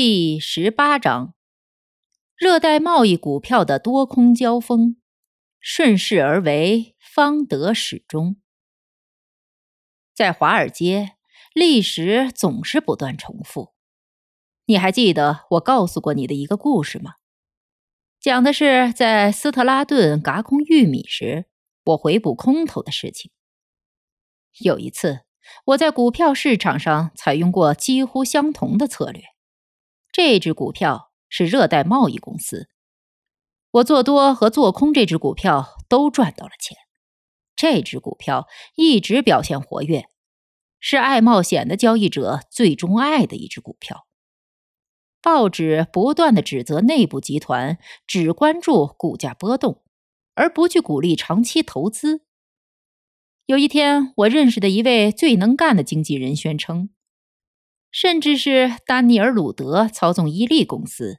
第十八章：热带贸易股票的多空交锋，顺势而为方得始终。在华尔街，历史总是不断重复。你还记得我告诉过你的一个故事吗？讲的是在斯特拉顿轧空玉米时，我回补空头的事情。有一次，我在股票市场上采用过几乎相同的策略。这只股票是热带贸易公司，我做多和做空这只股票都赚到了钱。这只股票一直表现活跃，是爱冒险的交易者最钟爱的一只股票。报纸不断的指责内部集团只关注股价波动，而不去鼓励长期投资。有一天，我认识的一位最能干的经纪人宣称。甚至是丹尼尔·鲁德操纵伊利公司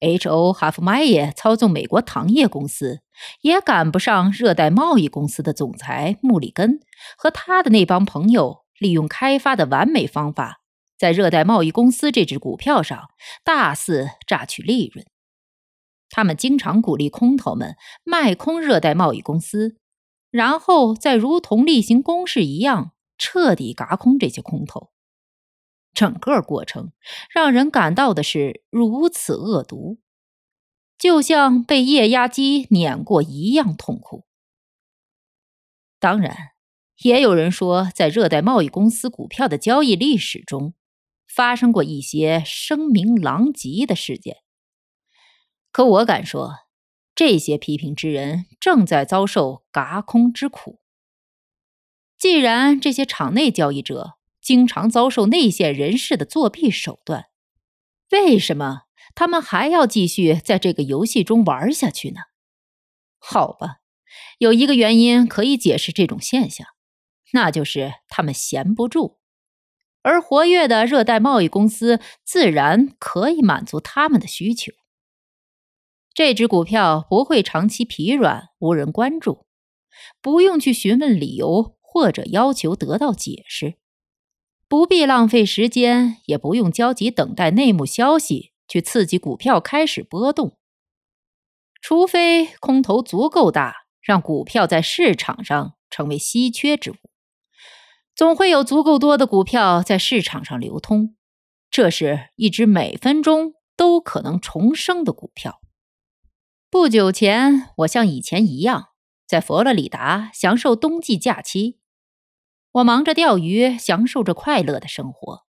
，H.O. 哈夫迈耶操纵美国糖业公司，也赶不上热带贸易公司的总裁穆里根和他的那帮朋友利用开发的完美方法，在热带贸易公司这只股票上大肆榨取利润。他们经常鼓励空头们卖空热带贸易公司，然后再如同例行公事一样彻底嘎空这些空头。整个过程让人感到的是如此恶毒，就像被液压机碾过一样痛苦。当然，也有人说，在热带贸易公司股票的交易历史中，发生过一些声名狼藉的事件。可我敢说，这些批评之人正在遭受嘎空之苦。既然这些场内交易者，经常遭受内线人士的作弊手段，为什么他们还要继续在这个游戏中玩下去呢？好吧，有一个原因可以解释这种现象，那就是他们闲不住，而活跃的热带贸易公司自然可以满足他们的需求。这只股票不会长期疲软无人关注，不用去询问理由或者要求得到解释。不必浪费时间，也不用焦急等待内幕消息去刺激股票开始波动。除非空头足够大，让股票在市场上成为稀缺之物，总会有足够多的股票在市场上流通。这是一只每分钟都可能重生的股票。不久前，我像以前一样，在佛罗里达享受冬季假期。我忙着钓鱼，享受着快乐的生活。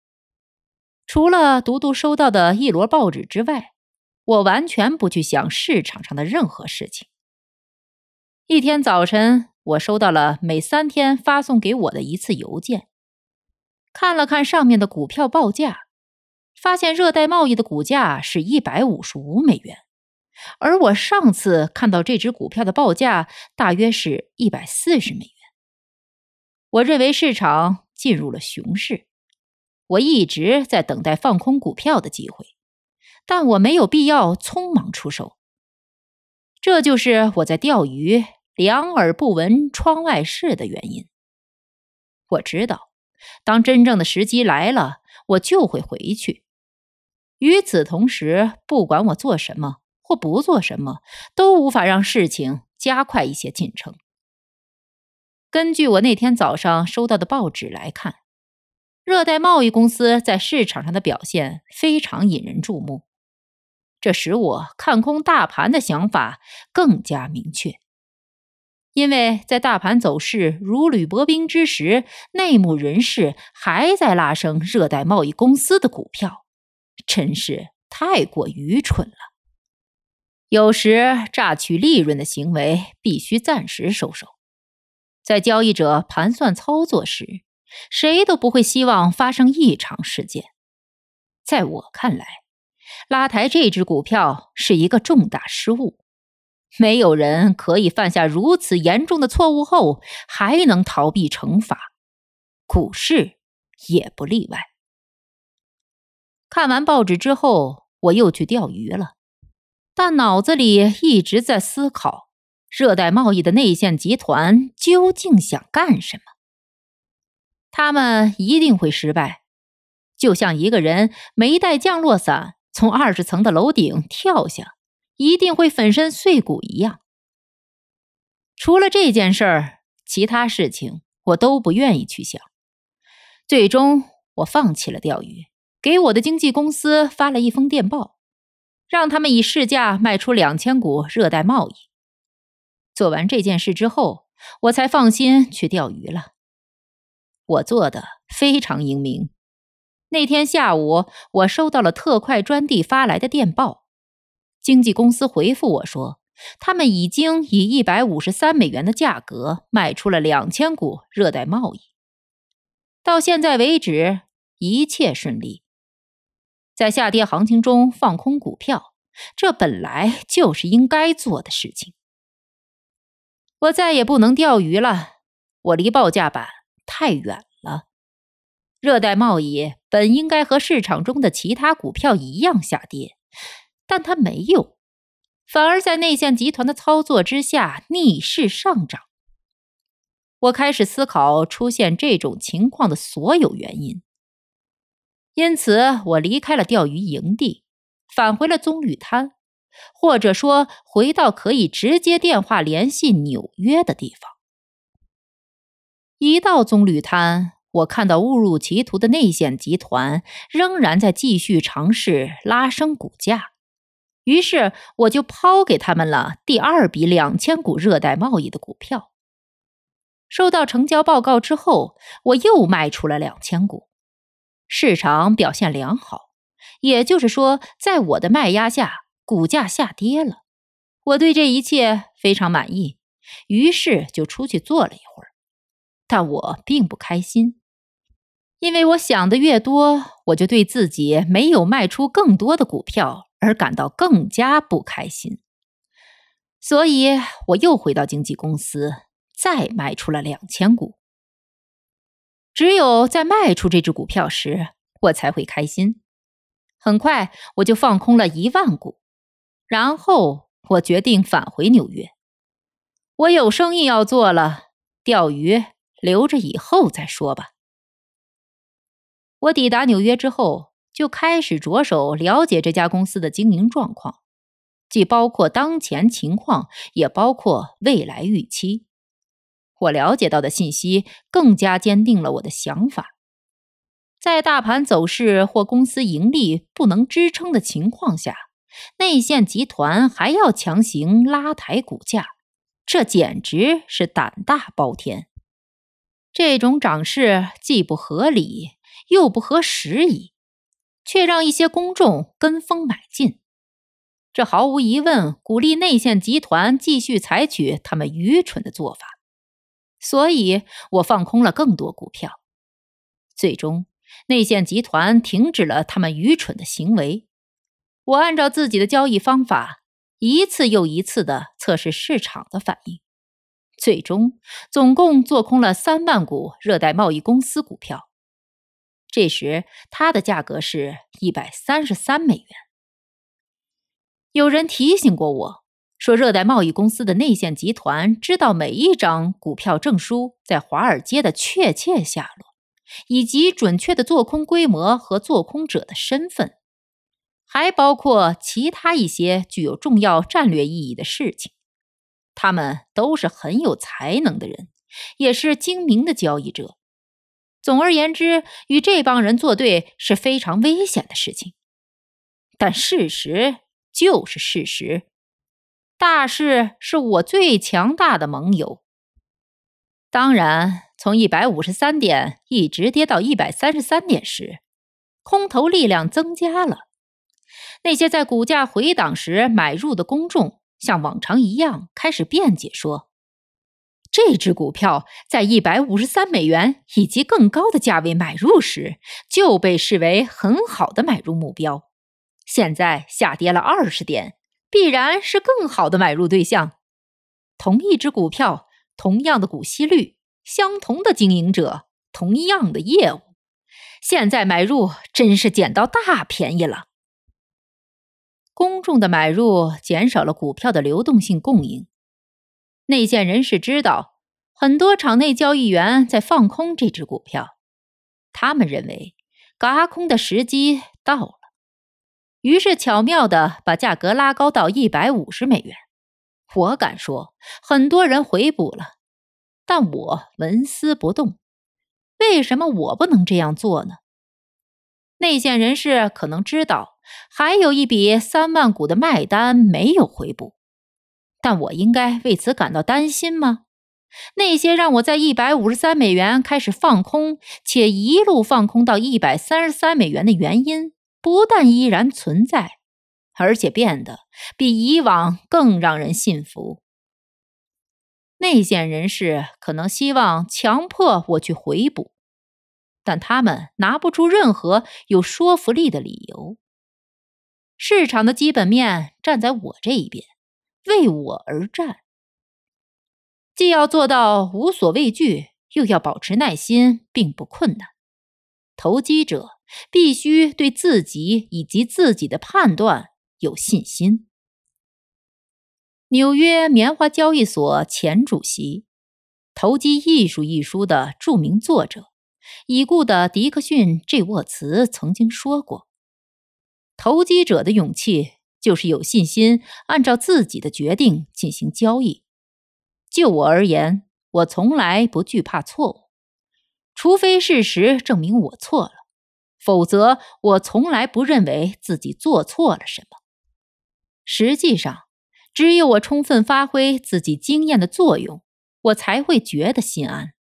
除了读读收到的一摞报纸之外，我完全不去想市场上的任何事情。一天早晨，我收到了每三天发送给我的一次邮件，看了看上面的股票报价，发现热带贸易的股价是一百五十五美元，而我上次看到这只股票的报价大约是一百四十美元。我认为市场进入了熊市，我一直在等待放空股票的机会，但我没有必要匆忙出手。这就是我在钓鱼两耳不闻窗外事的原因。我知道，当真正的时机来了，我就会回去。与此同时，不管我做什么或不做什么，都无法让事情加快一些进程。根据我那天早上收到的报纸来看，热带贸易公司在市场上的表现非常引人注目，这使我看空大盘的想法更加明确。因为在大盘走势如履薄冰之时，内幕人士还在拉升热带贸易公司的股票，真是太过愚蠢了。有时榨取利润的行为必须暂时收手。在交易者盘算操作时，谁都不会希望发生异常事件。在我看来，拉抬这只股票是一个重大失误。没有人可以犯下如此严重的错误后还能逃避惩罚，股市也不例外。看完报纸之后，我又去钓鱼了，但脑子里一直在思考：热带贸易的内线集团究竟想干什么？他们一定会失败，就像一个人没带降落伞从二十层的楼顶跳下。一定会粉身碎骨一样。除了这件事儿，其他事情我都不愿意去想。最终，我放弃了钓鱼，给我的经纪公司发了一封电报，让他们以市价卖出两千股热带贸易。做完这件事之后，我才放心去钓鱼了。我做的非常英明。那天下午，我收到了特快专递发来的电报。经纪公司回复我说，他们已经以一百五十三美元的价格卖出了两千股热带贸易。到现在为止，一切顺利。在下跌行情中放空股票，这本来就是应该做的事情。我再也不能钓鱼了，我离报价板太远了。热带贸易本应该和市场中的其他股票一样下跌。但它没有，反而在内线集团的操作之下逆势上涨。我开始思考出现这种情况的所有原因，因此我离开了钓鱼营地，返回了棕榈滩，或者说回到可以直接电话联系纽约的地方。一到棕榈滩，我看到误入歧途的内线集团仍然在继续尝试拉升股价。于是我就抛给他们了第二笔两千股热带贸易的股票。收到成交报告之后，我又卖出了两千股，市场表现良好，也就是说，在我的卖压下，股价下跌了。我对这一切非常满意，于是就出去坐了一会儿。但我并不开心，因为我想的越多，我就对自己没有卖出更多的股票。而感到更加不开心，所以我又回到经纪公司，再卖出了两千股。只有在卖出这只股票时，我才会开心。很快，我就放空了一万股，然后我决定返回纽约。我有生意要做了，钓鱼留着以后再说吧。我抵达纽约之后。就开始着手了解这家公司的经营状况，既包括当前情况，也包括未来预期。我了解到的信息更加坚定了我的想法。在大盘走势或公司盈利不能支撑的情况下，内线集团还要强行拉抬股价，这简直是胆大包天。这种涨势既不合理，又不合时宜。却让一些公众跟风买进，这毫无疑问鼓励内线集团继续采取他们愚蠢的做法。所以我放空了更多股票。最终，内线集团停止了他们愚蠢的行为。我按照自己的交易方法，一次又一次的测试市场的反应。最终，总共做空了三万股热带贸易公司股票。这时，它的价格是一百三十三美元。有人提醒过我说，热带贸易公司的内线集团知道每一张股票证书在华尔街的确切下落，以及准确的做空规模和做空者的身份，还包括其他一些具有重要战略意义的事情。他们都是很有才能的人，也是精明的交易者。总而言之，与这帮人作对是非常危险的事情。但事实就是事实，大势是我最强大的盟友。当然，从一百五十三点一直跌到一百三十三点时，空头力量增加了。那些在股价回档时买入的公众，像往常一样开始辩解说：“这只股票在一百五十三美元以及更高的价位买入时，就被视为很好的买入目标。现在下跌了二十点，必然是更好的买入对象。同一只股票，同样的股息率，相同的经营者，同样的业务，现在买入真是捡到大便宜了。公众的买入减少了股票的流动性供应。内线人士知道，很多场内交易员在放空这只股票，他们认为嘎空的时机到了，于是巧妙的把价格拉高到一百五十美元。我敢说，很多人回补了，但我纹丝不动。为什么我不能这样做呢？内线人士可能知道，还有一笔三万股的卖单没有回补。但我应该为此感到担心吗？那些让我在一百五十三美元开始放空，且一路放空到一百三十三美元的原因，不但依然存在，而且变得比以往更让人信服。内线人士可能希望强迫我去回补，但他们拿不出任何有说服力的理由。市场的基本面站在我这一边。为我而战，既要做到无所畏惧，又要保持耐心，并不困难。投机者必须对自己以及自己的判断有信心。纽约棉花交易所前主席、《投机艺术》一书的著名作者、已故的迪克逊 ·J· 沃茨曾经说过：“投机者的勇气。”就是有信心按照自己的决定进行交易。就我而言，我从来不惧怕错误，除非事实证明我错了，否则我从来不认为自己做错了什么。实际上，只有我充分发挥自己经验的作用，我才会觉得心安。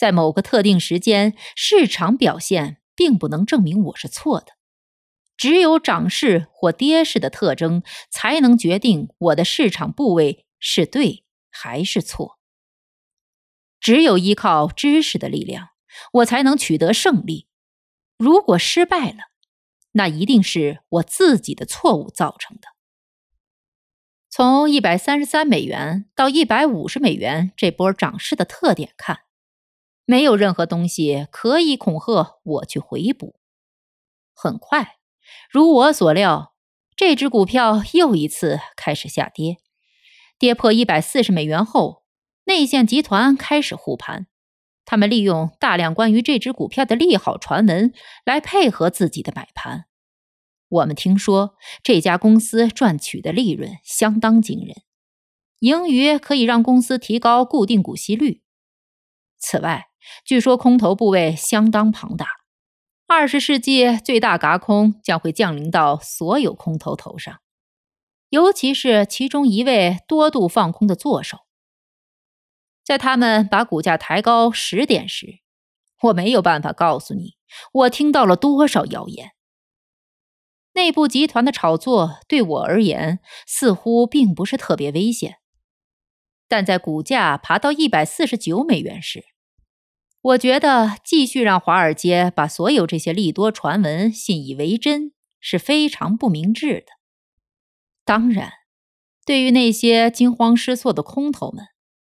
在某个特定时间，市场表现并不能证明我是错的。只有涨势或跌势的特征，才能决定我的市场部位是对还是错。只有依靠知识的力量，我才能取得胜利。如果失败了，那一定是我自己的错误造成的。从一百三十三美元到一百五十美元这波涨势的特点看，没有任何东西可以恐吓我去回补。很快。如我所料，这只股票又一次开始下跌，跌破一百四十美元后，内线集团开始护盘。他们利用大量关于这只股票的利好传闻来配合自己的买盘。我们听说这家公司赚取的利润相当惊人，盈余可以让公司提高固定股息率。此外，据说空头部位相当庞大。二十世纪最大嘎空将会降临到所有空头头上，尤其是其中一位多度放空的作手。在他们把股价抬高十点时，我没有办法告诉你我听到了多少谣言。内部集团的炒作对我而言似乎并不是特别危险，但在股价爬到一百四十九美元时。我觉得继续让华尔街把所有这些利多传闻信以为真是非常不明智的。当然，对于那些惊慌失措的空头们，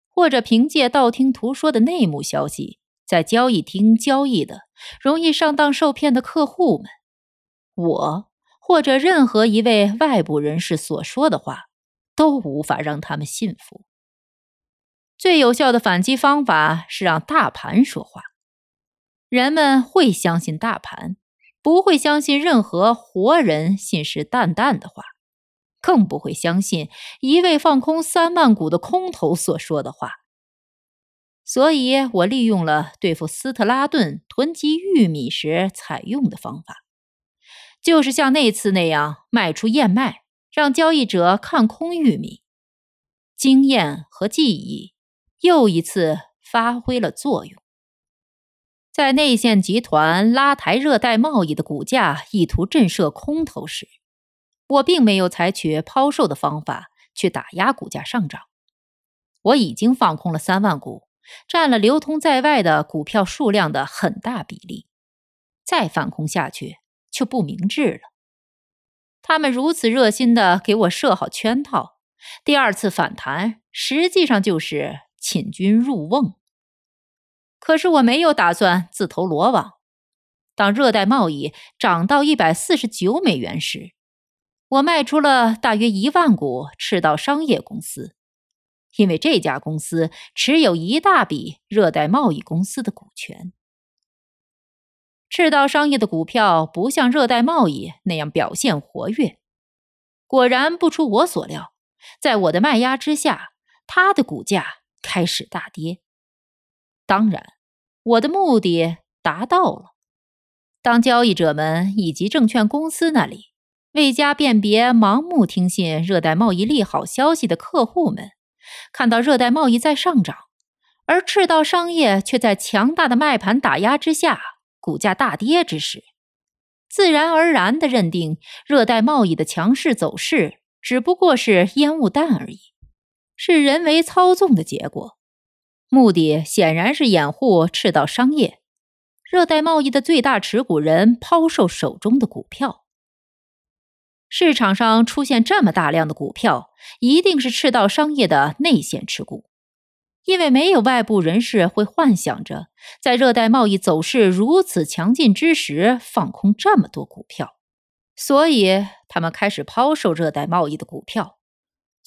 或者凭借道听途说的内幕消息在交易厅交易的容易上当受骗的客户们，我或者任何一位外部人士所说的话都无法让他们信服。最有效的反击方法是让大盘说话。人们会相信大盘，不会相信任何活人信誓旦旦的话，更不会相信一位放空三万股的空头所说的话。所以我利用了对付斯特拉顿囤积玉米时采用的方法，就是像那次那样卖出燕麦，让交易者看空玉米。经验和记忆。又一次发挥了作用。在内线集团拉抬热带贸易的股价，意图震慑空头时，我并没有采取抛售的方法去打压股价上涨。我已经放空了三万股，占了流通在外的股票数量的很大比例。再放空下去就不明智了。他们如此热心的给我设好圈套，第二次反弹实际上就是请君入瓮。可是我没有打算自投罗网。当热带贸易涨到一百四十九美元时，我卖出了大约一万股赤道商业公司，因为这家公司持有一大笔热带贸易公司的股权。赤道商业的股票不像热带贸易那样表现活跃，果然不出我所料，在我的卖压之下，它的股价开始大跌。当然，我的目的达到了。当交易者们以及证券公司那里未加辨别、盲目听信热带贸易利好消息的客户们，看到热带贸易在上涨，而赤道商业却在强大的卖盘打压之下股价大跌之时，自然而然地认定热带贸易的强势走势只不过是烟雾弹而已，是人为操纵的结果，目的显然是掩护赤道商业。热带贸易的最大持股人抛售手中的股票，市场上出现这么大量的股票，一定是赤道商业的内线持股，因为没有外部人士会幻想着在热带贸易走势如此强劲之时放空这么多股票，所以他们开始抛售热带贸易的股票，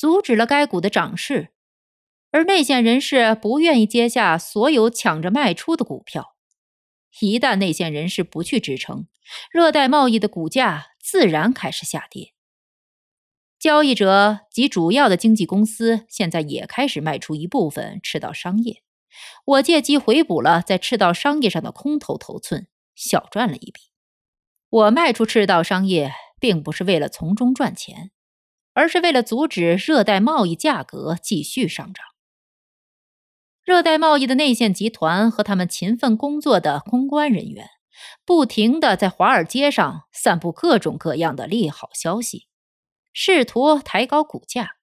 阻止了该股的涨势，而内线人士不愿意接下所有抢着卖出的股票。一旦内线人士不去支撑，热带贸易的股价自然开始下跌。交易者及主要的经纪公司现在也开始卖出一部分赤道商业。我借机回补了在赤道商业上的空头头寸，小赚了一笔。我卖出赤道商业，并不是为了从中赚钱，而是为了阻止热带贸易价格继续上涨。热带贸易的内线集团和他们勤奋工作的公关人员，不停地在华尔街上散布各种各样的利好消息，试图抬高股价。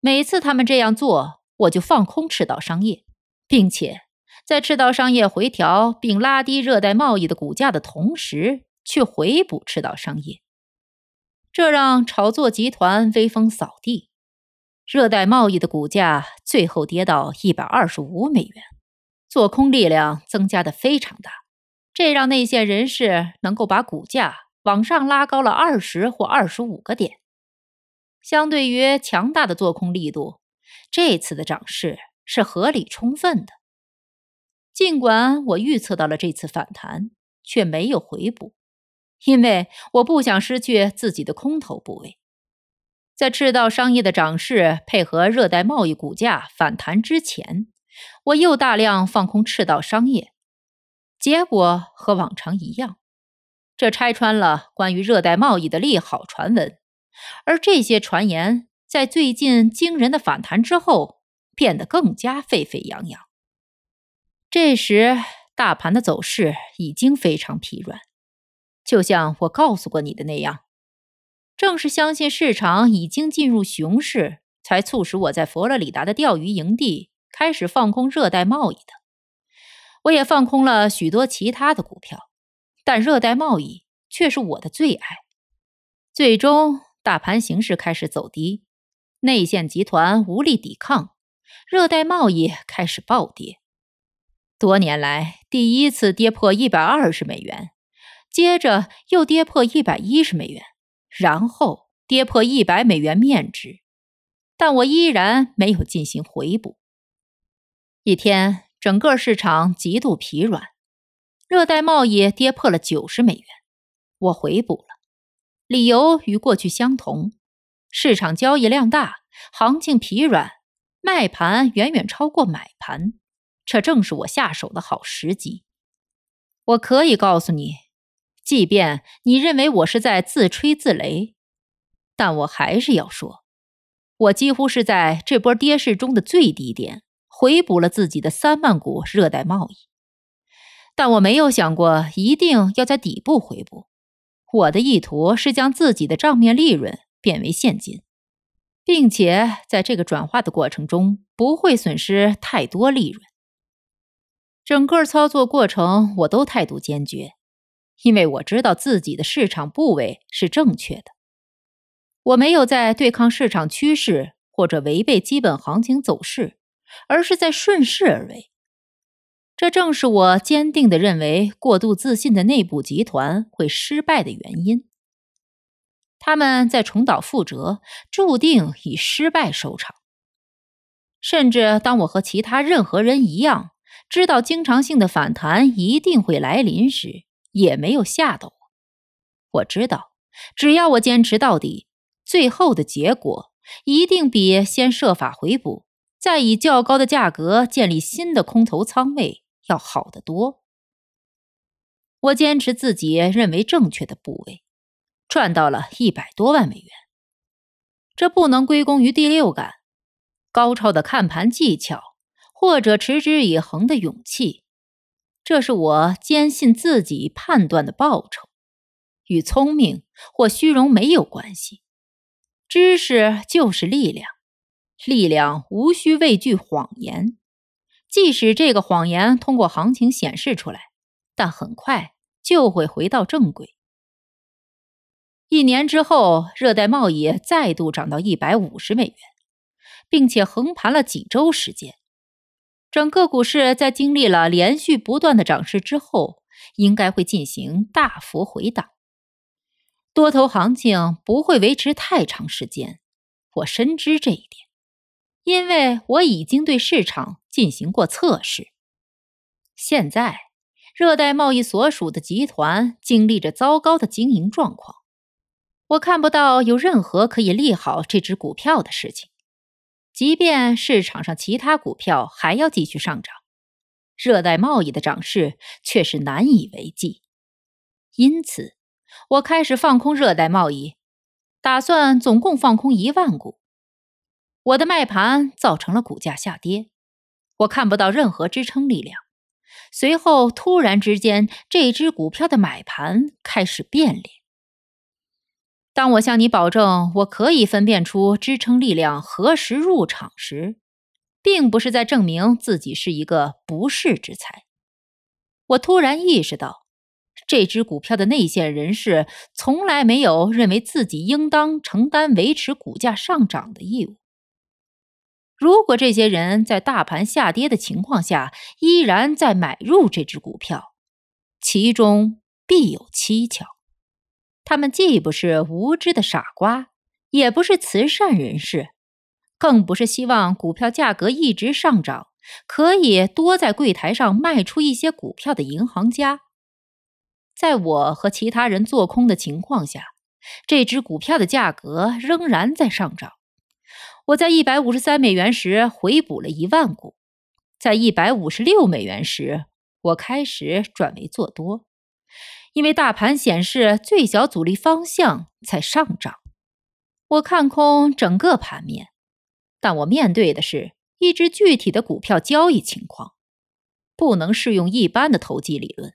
每次他们这样做，我就放空赤道商业，并且在赤道商业回调并拉低热带贸易的股价的同时，去回补赤道商业，这让炒作集团威风扫地。热带贸易的股价最后跌到一百二十五美元，做空力量增加的非常大，这让内线人士能够把股价往上拉高了二十或二十五个点。相对于强大的做空力度，这次的涨势是合理充分的。尽管我预测到了这次反弹，却没有回补，因为我不想失去自己的空头部位。在赤道商业的涨势配合热带贸易股价反弹之前，我又大量放空赤道商业，结果和往常一样，这拆穿了关于热带贸易的利好传闻，而这些传言在最近惊人的反弹之后变得更加沸沸扬扬。这时，大盘的走势已经非常疲软，就像我告诉过你的那样。正是相信市场已经进入熊市，才促使我在佛罗里达的钓鱼营地开始放空热带贸易的。我也放空了许多其他的股票，但热带贸易却是我的最爱。最终，大盘形势开始走低，内线集团无力抵抗，热带贸易开始暴跌。多年来第一次跌破一百二十美元，接着又跌破一百一十美元。然后跌破一百美元面值，但我依然没有进行回补。一天，整个市场极度疲软，热带贸易跌破了九十美元，我回补了，理由与过去相同：市场交易量大，行情疲软，卖盘远远超过买盘，这正是我下手的好时机。我可以告诉你。即便你认为我是在自吹自擂，但我还是要说，我几乎是在这波跌势中的最低点回补了自己的三万股热带贸易。但我没有想过一定要在底部回补，我的意图是将自己的账面利润变为现金。并且在这个转化的过程中不会损失太多利润。整个操作过程我都态度坚决，因为我知道自己的市场部位是正确的。我没有在对抗市场趋势或者违背基本行情走势，而是在顺势而为。这正是我坚定的认为过度自信的内部集团会失败的原因。他们在重蹈覆辙，注定以失败收场。甚至当我和其他任何人一样，知道经常性的反弹一定会来临时，也没有吓到我。我知道，只要我坚持到底，最后的结果一定比先设法回补，再以较高的价格建立新的空头仓位要好得多。我坚持自己认为正确的部位。赚到了一百多万美元，这不能归功于第六感、高超的看盘技巧或者持之以恒的勇气，这是我坚信自己判断的报酬，与聪明或虚荣没有关系。知识就是力量，力量无需畏惧谎言，即使这个谎言通过行情显示出来，但很快就会回到正轨。一年之后，热带贸易再度涨到一百五十美元，并且横盘了几周时间。整个股市在经历了连续不断的涨势之后，应该会进行大幅回档。多头行情不会维持太长时间，我深知这一点，因为我已经对市场进行过测试。现在，热带贸易所属的集团经历着糟糕的经营状况。我看不到有任何可以利好这只股票的事情，即便市场上其他股票还要继续上涨，热带贸易的涨势却是难以为继。因此，我开始放空热带贸易，打算总共放空一万股。我的卖盘造成了股价下跌，我看不到任何支撑力量。随后，突然之间，这只股票的买盘开始变脸。当我向你保证我可以分辨出支撑力量何时入场时，并不是在证明自己是一个不世之才。我突然意识到，这只股票的内线人士从来没有认为自己应当承担维持股价上涨的义务。如果这些人在大盘下跌的情况下依然在买入这只股票，其中必有蹊跷。他们既不是无知的傻瓜，也不是慈善人士，更不是希望股票价格一直上涨，可以多在柜台上卖出一些股票的银行家。在我和其他人做空的情况下，这只股票的价格仍然在上涨。我在一百五十三美元时回补了一万股，在一百五十六美元时，我开始转为做多。因为大盘显示最小阻力方向在上涨，我看空整个盘面，但我面对的是一只具体的股票交易情况，不能适用一般的投机理论。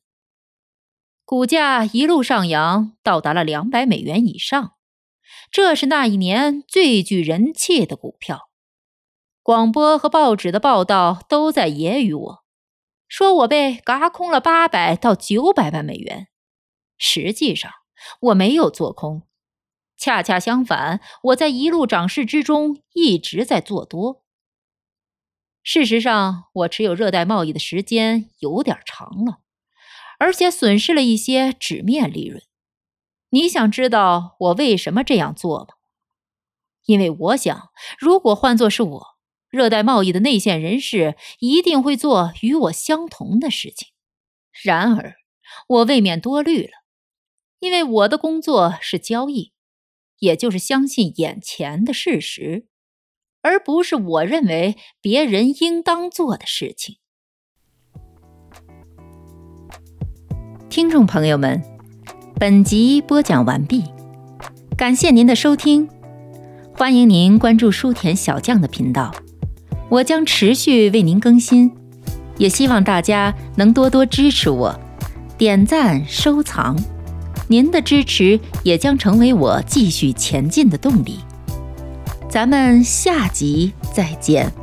股价一路上扬，到达了两百美元以上，这是那一年最具人气的股票。广播和报纸的报道都在揶揄我，说我被嘎空了八百到九百万美元。实际上我没有做空，恰恰相反，我在一路涨势之中一直在做多。事实上，我持有热带贸易的时间有点长了，而且损失了一些纸面利润。你想知道我为什么这样做吗？因为我想，如果换作是我，热带贸易的内线人士一定会做与我相同的事情。然而，我未免多虑了。因为我的工作是交易，也就是相信眼前的事实，而不是我认为别人应当做的事情。听众朋友们，本集播讲完毕，感谢您的收听，欢迎您关注书田小将的频道，我将持续为您更新，也希望大家能多多支持我，点赞收藏。您的支持也将成为我继续前进的动力。咱们下集再见。